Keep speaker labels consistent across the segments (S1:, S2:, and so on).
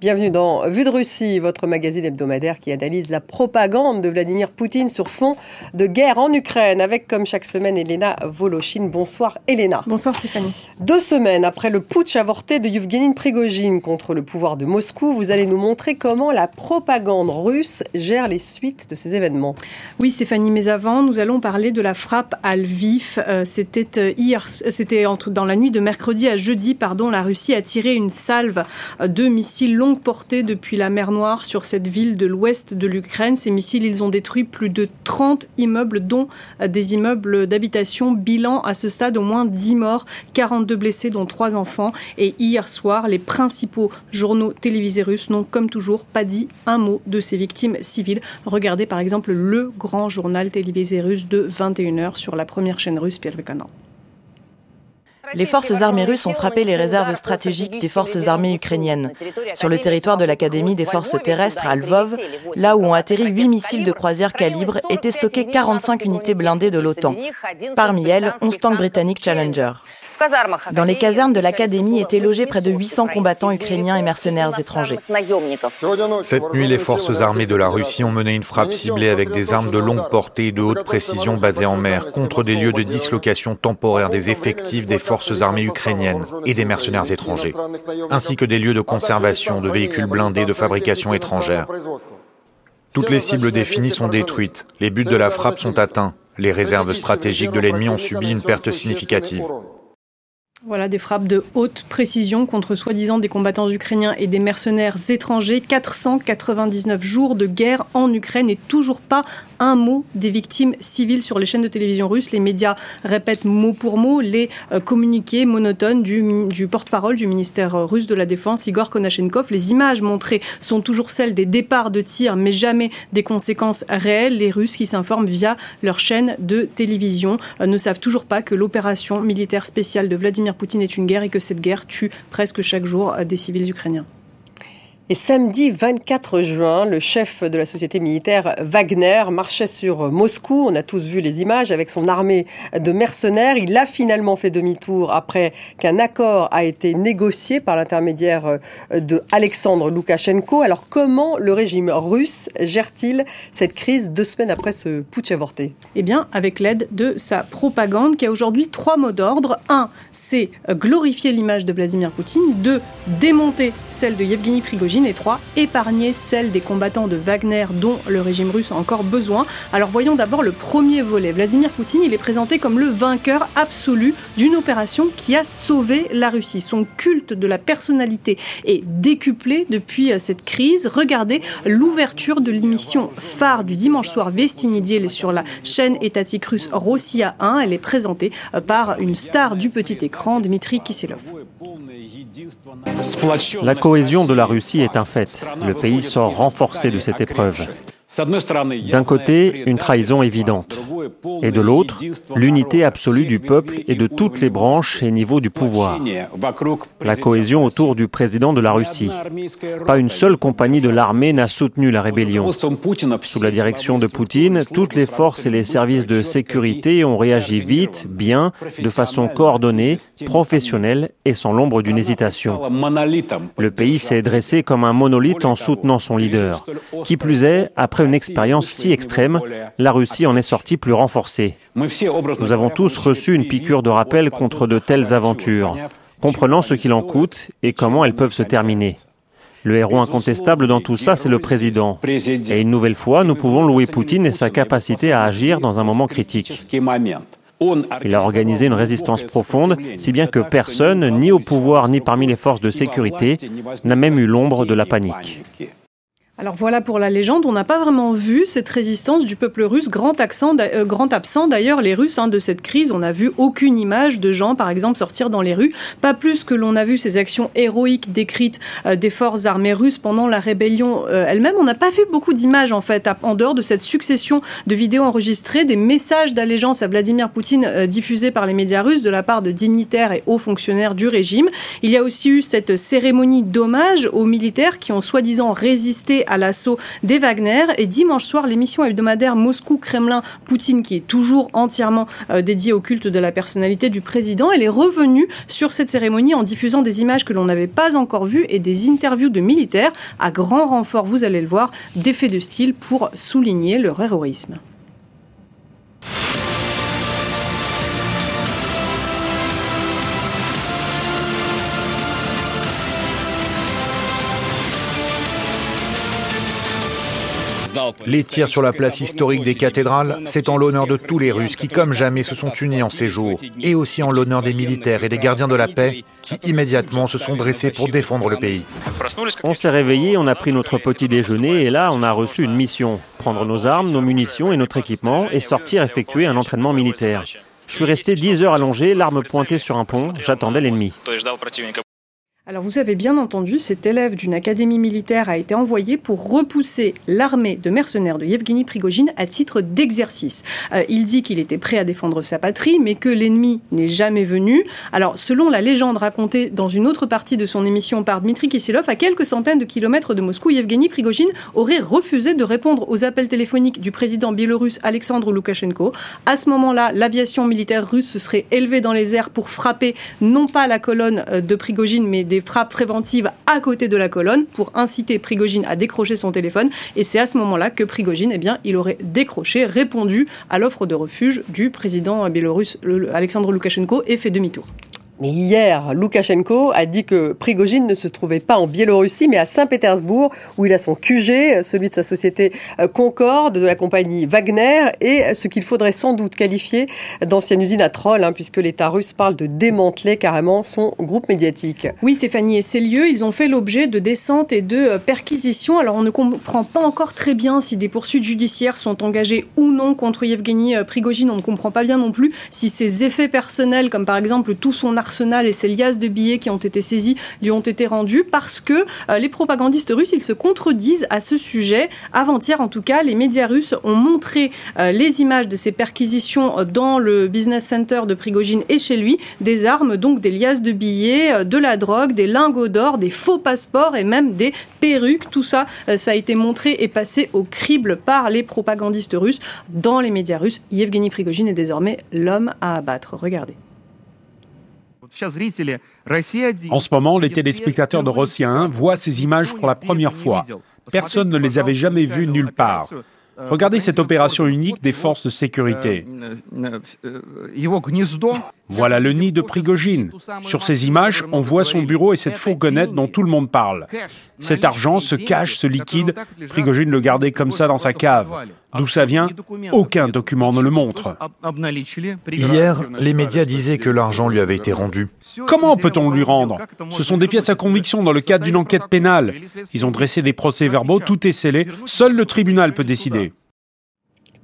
S1: Bienvenue dans Vue de Russie, votre magazine hebdomadaire qui analyse la propagande de Vladimir Poutine sur fond de guerre en Ukraine, avec comme chaque semaine Elena Volochine. Bonsoir Elena.
S2: Bonsoir Stéphanie.
S1: Deux semaines après le putsch avorté de Yevgeny Prigogine contre le pouvoir de Moscou, vous allez nous montrer comment la propagande russe gère les suites de ces événements.
S2: Oui Stéphanie, mais avant, nous allons parler de la frappe à Lviv. Euh, c'était euh, hier, c'était dans la nuit de mercredi à jeudi, pardon, la Russie a tiré une salve de missiles longs portés depuis la mer Noire sur cette ville de l'ouest de l'Ukraine. Ces missiles, ils ont détruit plus de 30 immeubles, dont euh, des immeubles d'habitation. Bilan à ce stade, au moins 10 morts, 42 blessés, dont 3 enfants. Et hier soir, les principaux journaux télévisés russes n'ont, comme toujours, pas dit un mot de ces victimes civiles. Regardez par exemple le grand journal télévisé russe de 21h sur la première chaîne russe, Pierre
S3: les forces armées russes ont frappé les réserves stratégiques des forces armées ukrainiennes. Sur le territoire de l'Académie des forces terrestres à Lvov, là où ont atterri 8 missiles de croisière calibre, étaient stockées 45 unités blindées de l'OTAN. Parmi elles, 11 tanks britanniques Challenger. Dans les casernes de l'académie étaient logés près de 800 combattants ukrainiens et mercenaires étrangers.
S4: Cette nuit, les forces armées de la Russie ont mené une frappe ciblée avec des armes de longue portée et de haute précision basées en mer contre des lieux de dislocation temporaire des effectifs des forces armées ukrainiennes et des mercenaires étrangers, ainsi que des lieux de conservation de véhicules blindés de fabrication étrangère. Toutes les cibles définies sont détruites, les buts de la frappe sont atteints, les réserves stratégiques de l'ennemi ont subi une perte significative.
S2: Voilà des frappes de haute précision contre soi-disant des combattants ukrainiens et des mercenaires étrangers. 499 jours de guerre en Ukraine et toujours pas un mot des victimes civiles sur les chaînes de télévision russes. Les médias répètent mot pour mot les euh, communiqués monotones du, porte-parole du ministère russe de la Défense, Igor Konashenkov. Les images montrées sont toujours celles des départs de tirs, mais jamais des conséquences réelles. Les Russes qui s'informent via leur chaîne de télévision euh, ne savent toujours pas que l'opération militaire spéciale de Vladimir Poutine est une guerre et que cette guerre tue presque chaque jour des civils ukrainiens.
S1: Et samedi 24 juin, le chef de la société militaire Wagner marchait sur Moscou. On a tous vu les images avec son armée de mercenaires. Il a finalement fait demi-tour après qu'un accord a été négocié par l'intermédiaire de Alexandre Loukachenko. Alors comment le régime russe gère-t-il cette crise deux semaines après ce putsch avorté?
S2: Eh bien, avec l'aide de sa propagande qui a aujourd'hui trois mots d'ordre. Un, c'est glorifier l'image de Vladimir Poutine. Deux, démonter celle de Yevgeny Prigogine et trois, épargner celle des combattants de Wagner dont le régime russe a encore besoin. Alors voyons d'abord le premier volet. Vladimir Poutine, il est présenté comme le vainqueur absolu d'une opération qui a sauvé la Russie. Son culte de la personnalité est décuplé depuis euh, cette crise. Regardez l'ouverture de l'émission phare du dimanche soir Vestinidil sur la chaîne étatique russe Rossiya 1. Elle est présentée euh, par une star du petit écran, Dmitri Kiselov.
S5: La cohésion de la Russie est un fait. Le pays sort renforcé de cette épreuve. D'un côté, une trahison évidente, et de l'autre, l'unité absolue du peuple et de toutes les branches et niveaux du pouvoir. La cohésion autour du président de la Russie. Pas une seule compagnie de l'armée n'a soutenu la rébellion. Sous la direction de Poutine, toutes les forces et les services de sécurité ont réagi vite, bien, de façon coordonnée, professionnelle et sans l'ombre d'une hésitation. Le pays s'est dressé comme un monolithe en soutenant son leader. Qui plus est, après une expérience si extrême, la Russie en est sortie plus renforcée. Nous avons tous reçu une piqûre de rappel contre de telles aventures, comprenant ce qu'il en coûte et comment elles peuvent se terminer. Le héros incontestable dans tout ça, c'est le président. Et une nouvelle fois, nous pouvons louer Poutine et sa capacité à agir dans un moment critique. Il a organisé une résistance profonde, si bien que personne, ni au pouvoir ni parmi les forces de sécurité, n'a même eu l'ombre de la panique.
S2: Alors voilà pour la légende, on n'a pas vraiment vu cette résistance du peuple russe, grand, euh, absent d'ailleurs les Russes hein, de cette crise. On n'a vu aucune image de gens, par exemple, sortir dans les rues, pas plus que l'on a vu ces actions héroïques décrites euh, des forces armées russes pendant la rébellion euh, elle-même. On n'a pas vu beaucoup d'images en fait, en dehors de cette succession de vidéos enregistrées, des messages d'allégeance à Vladimir Poutine diffusés par les médias russes de la part de dignitaires et hauts fonctionnaires du régime. Il y a aussi eu cette cérémonie d'hommage aux militaires qui ont soi-disant résisté à l'assaut des Wagner. Et dimanche soir, l'émission hebdomadaire Moscou-Kremlin-Poutine, qui est toujours entièrement euh, dédiée au culte de la personnalité du président, elle est revenue sur cette cérémonie en diffusant des images que l'on n'avait pas encore vues et des interviews de militaires à grand renfort, vous allez le voir, d'effets de style pour souligner leur héroïsme.
S4: Les tirs sur la place historique des cathédrales, c'est en l'honneur de tous les Russes qui, comme jamais, se sont unis en ces jours, et aussi en l'honneur des militaires et des gardiens de la paix qui, immédiatement, se sont dressés pour défendre le pays.
S5: On s'est réveillé, on a pris notre petit déjeuner, et là, on a reçu une mission prendre nos armes, nos munitions et notre équipement, et sortir effectuer un entraînement militaire. Je suis resté 10 heures allongé, l'arme pointée sur un pont, j'attendais l'ennemi.
S2: Alors vous avez bien entendu, cet élève d'une académie militaire a été envoyé pour repousser l'armée de mercenaires de Yevgeny Prigogine à titre d'exercice. Euh, il dit qu'il était prêt à défendre sa patrie, mais que l'ennemi n'est jamais venu. Alors selon la légende racontée dans une autre partie de son émission par Dmitri Kisilov, à quelques centaines de kilomètres de Moscou, Yevgeny Prigogine aurait refusé de répondre aux appels téléphoniques du président biélorusse Alexandre Loukachenko. À ce moment-là, l'aviation militaire russe se serait élevée dans les airs pour frapper non pas la colonne euh, de Prigogine, mais des frappes préventives à côté de la colonne pour inciter Prigogine à décrocher son téléphone. Et c'est à ce moment-là que Prigogine, eh bien, il aurait décroché, répondu à l'offre de refuge du président biélorusse Alexandre Loukachenko et fait demi-tour.
S1: Mais hier, Loukachenko a dit que Prigogine ne se trouvait pas en Biélorussie, mais à Saint-Pétersbourg, où il a son QG, celui de sa société euh, Concorde, de la compagnie Wagner, et ce qu'il faudrait sans doute qualifier d'ancienne usine à troll, hein, puisque l'État russe parle de démanteler carrément son groupe médiatique.
S2: Oui, Stéphanie, et ces lieux, ils ont fait l'objet de descentes et de euh, perquisitions. Alors, on ne comprend pas encore très bien si des poursuites judiciaires sont engagées ou non contre Yevgeny euh, Prigogine. On ne comprend pas bien non plus si ses effets personnels, comme par exemple tout son arsenal et ces liasses de billets qui ont été saisis lui ont été rendus parce que euh, les propagandistes russes, ils se contredisent à ce sujet. Avant-hier, en tout cas, les médias russes ont montré euh, les images de ces perquisitions euh, dans le business center de Prigogine et chez lui, des armes, donc des liasses de billets, de la drogue, des lingots d'or, des faux passeports et même des perruques. Tout ça, ça a été montré et passé au crible par les propagandistes russes dans les médias russes. Yevgeny Prigogine est désormais l'homme à abattre. Regardez.
S6: En ce moment, les téléspectateurs de Russia 1 voient ces images pour la première fois. Personne ne les avait jamais vues nulle part. Regardez cette opération unique des forces de sécurité. Voilà le nid de Prigogine. Sur ces images, on voit son bureau et cette fourgonnette dont tout le monde parle. Cet argent, ce cash, ce liquide, Prigogine le gardait comme ça dans sa cave. D'où ça vient Aucun document ne le montre.
S4: Hier, les médias disaient que l'argent lui avait été rendu.
S6: Comment peut-on lui rendre? Ce sont des pièces à conviction dans le cadre d'une enquête pénale. Ils ont dressé des procès-verbaux, tout est scellé, seul le tribunal peut décider.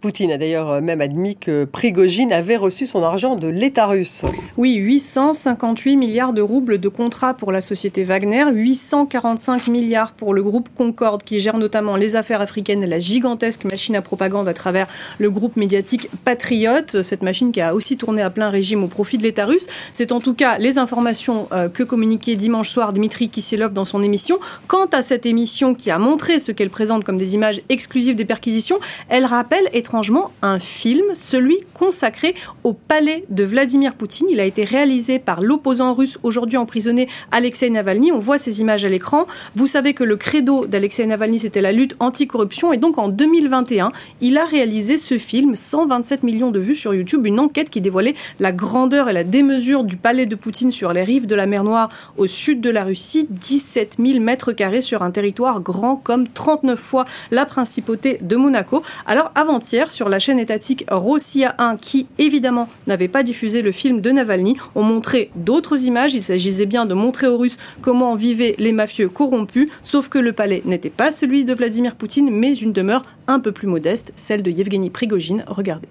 S1: Poutine a d'ailleurs euh, même admis que Prigogine avait reçu son argent de l'État russe.
S2: Oui, 858 milliards de roubles de contrats pour la société Wagner, 845 milliards pour le groupe Concorde qui gère notamment les affaires africaines la gigantesque machine à propagande à travers le groupe médiatique Patriote, cette machine qui a aussi tourné à plein régime au profit de l'État russe. C'est en tout cas les informations euh, que communiquait dimanche soir Dmitri Kiselov dans son émission. Quant à cette émission qui a montré ce qu'elle présente comme des images exclusives des perquisitions, elle rappelle étrangement un film, celui consacré au palais de Vladimir Poutine. Il a été réalisé par l'opposant russe aujourd'hui emprisonné Alexei Navalny. On voit ces images à l'écran. Vous savez que le credo d'Alexei Navalny, c'était la lutte anticorruption. Et donc en 2021, il a réalisé ce film, 127 millions de vues sur YouTube, une enquête qui dévoilait la grandeur et la démesure du palais de Poutine sur les rives de la mer Noire au sud de la Russie. 17 000 mètres carrés sur un territoire grand comme 39 fois la principauté de Monaco. Alors avant-hier, sur la chaîne étatique Rossiya 1, qui évidemment n'avait pas diffusé le film de Navalny, ont montré d'autres images. Il s'agissait bien de montrer aux Russes comment vivaient les mafieux corrompus, sauf que le palais n'était pas celui de Vladimir Poutine, mais une demeure un peu plus modeste, celle de Yevgeny Prigogine. Regardez.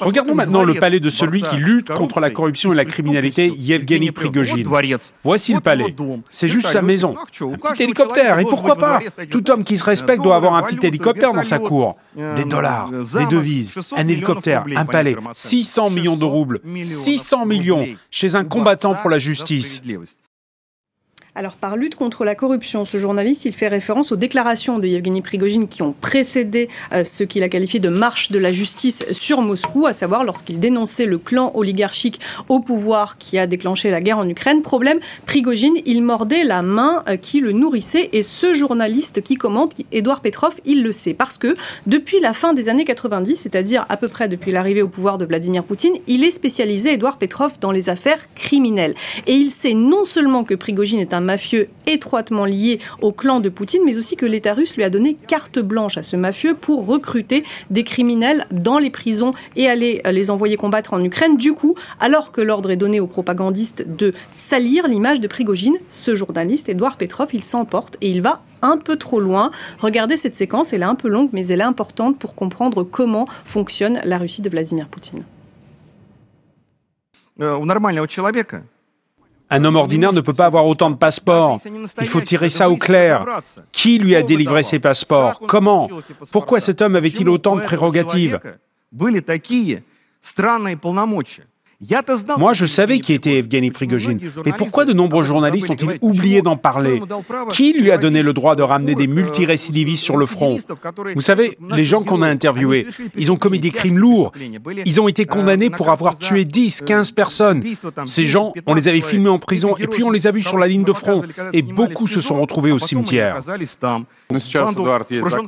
S6: Regardons maintenant le palais de celui qui lutte contre la corruption et la criminalité, Yevgeny Prigogine. Voici le palais. C'est juste sa maison. Un petit hélicoptère, et pourquoi pas? Tout homme qui se respecte doit avoir un petit hélicoptère dans sa cour. Des dollars, des devises, un hélicoptère, un palais, 600 millions de roubles, 600 millions chez un combattant pour la justice.
S2: Alors, par lutte contre la corruption, ce journaliste, il fait référence aux déclarations de Yevgeny Prigogine qui ont précédé euh, ce qu'il a qualifié de marche de la justice sur Moscou, à savoir lorsqu'il dénonçait le clan oligarchique au pouvoir qui a déclenché la guerre en Ukraine. Problème, Prigogine, il mordait la main euh, qui le nourrissait et ce journaliste qui commente, Edouard Petrov, il le sait parce que depuis la fin des années 90, c'est-à-dire à peu près depuis l'arrivée au pouvoir de Vladimir Poutine, il est spécialisé, Edouard Petrov, dans les affaires criminelles. Et il sait non seulement que Prigogine est un mafieux étroitement lié au clan de Poutine, mais aussi que l'État russe lui a donné carte blanche à ce mafieux pour recruter des criminels dans les prisons et aller les envoyer combattre en Ukraine. Du coup, alors que l'ordre est donné aux propagandistes de salir l'image de Prigogine, ce journaliste, Edouard Petrov, il s'emporte et il va un peu trop loin. Regardez cette séquence, elle est un peu longue, mais elle est importante pour comprendre comment fonctionne la Russie de Vladimir Poutine.
S6: Euh, un homme ordinaire ne peut pas avoir autant de passeports. Il faut tirer ça au clair. Qui lui a délivré ses passeports? Comment? Pourquoi cet homme avait-il autant de prérogatives? Moi, je savais qui était Evgeny Prigogine. Mais pourquoi de nombreux journalistes ont-ils oublié d'en parler? Qui lui a donné le droit de ramener des multirécidivistes sur le front? Vous savez, les gens qu'on a interviewés, ils ont commis des crimes lourds. Ils ont été condamnés pour avoir tué 10, 15 personnes. Ces gens, on les avait filmés en prison et puis on les a vus sur la ligne de front. Et beaucoup se sont retrouvés au cimetière.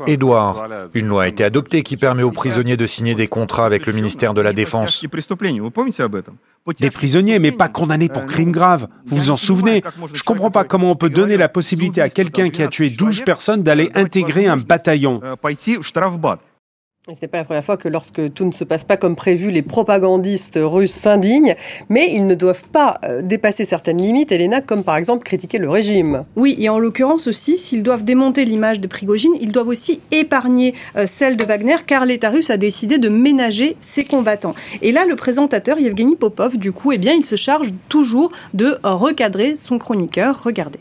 S4: Édouard, une loi a été adoptée qui permet aux prisonniers de signer des contrats avec le ministère de la Défense.
S6: Des prisonniers, mais pas condamnés pour crimes graves. Vous vous en souvenez Je ne comprends pas comment on peut donner la possibilité à quelqu'un qui a tué 12 personnes d'aller intégrer un bataillon.
S1: Ce n'est pas la première fois que lorsque tout ne se passe pas comme prévu, les propagandistes russes s'indignent, mais ils ne doivent pas euh, dépasser certaines limites, Elena, comme par exemple critiquer le régime.
S2: Oui, et en l'occurrence aussi, s'ils doivent démonter l'image de Prigogine, ils doivent aussi épargner euh, celle de Wagner, car l'État russe a décidé de ménager ses combattants. Et là, le présentateur, Yevgeny Popov, du coup, eh bien, il se charge toujours de recadrer son chroniqueur. Regardez.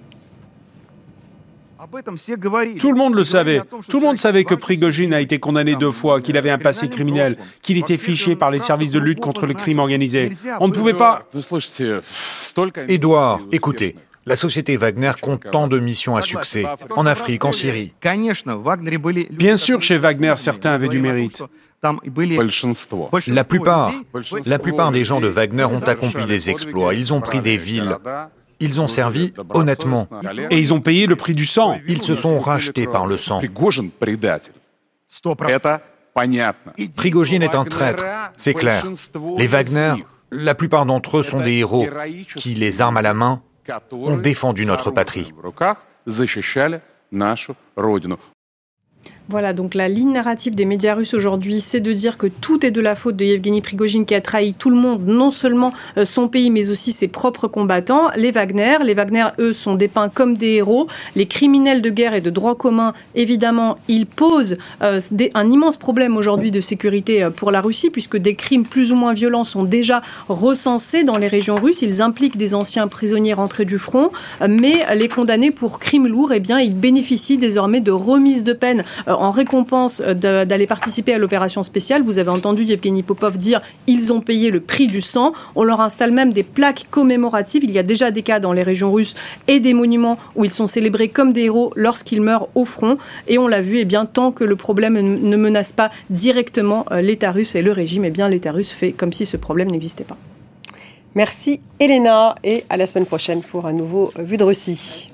S6: Tout le monde le savait. Tout le monde savait que Prigogine a été condamné deux fois, qu'il avait un passé criminel, qu'il était fiché par les services de lutte contre le crime organisé. On ne pouvait pas...
S4: Édouard, écoutez. La société Wagner compte tant de missions à succès, en Afrique, en Syrie.
S6: Bien sûr, chez Wagner, certains avaient du mérite.
S4: La plupart, la plupart des gens de Wagner ont accompli des exploits. Ils ont pris des villes, ils ont servi honnêtement.
S6: Et ils ont payé le prix du sang.
S4: Ils se sont rachetés par le sang. Prigogine est un traître, c'est clair. Les Wagner, la plupart d'entre eux sont des héros qui, les armes à la main, ont défendu notre patrie.
S2: Voilà, donc la ligne narrative des médias russes aujourd'hui, c'est de dire que tout est de la faute de Yevgeny Prigogine qui a trahi tout le monde, non seulement euh, son pays, mais aussi ses propres combattants, les Wagner. Les Wagner, eux, sont dépeints comme des héros. Les criminels de guerre et de droit commun, évidemment, ils posent euh, un immense problème aujourd'hui de sécurité euh, pour la Russie, puisque des crimes plus ou moins violents sont déjà recensés dans les régions russes. Ils impliquent des anciens prisonniers rentrés du front, mais les condamnés pour crimes lourds, eh bien, ils bénéficient désormais de remises de peine en récompense d'aller participer à l'opération spéciale. Vous avez entendu Yevgeny Popov dire ils ont payé le prix du sang. On leur installe même des plaques commémoratives. Il y a déjà des cas dans les régions russes et des monuments où ils sont célébrés comme des héros lorsqu'ils meurent au front. Et on l'a vu, eh bien, tant que le problème ne menace pas directement euh, l'État russe et le régime, eh l'État russe fait comme si ce problème n'existait pas.
S1: Merci Elena et à la semaine prochaine pour un nouveau Vue de Russie.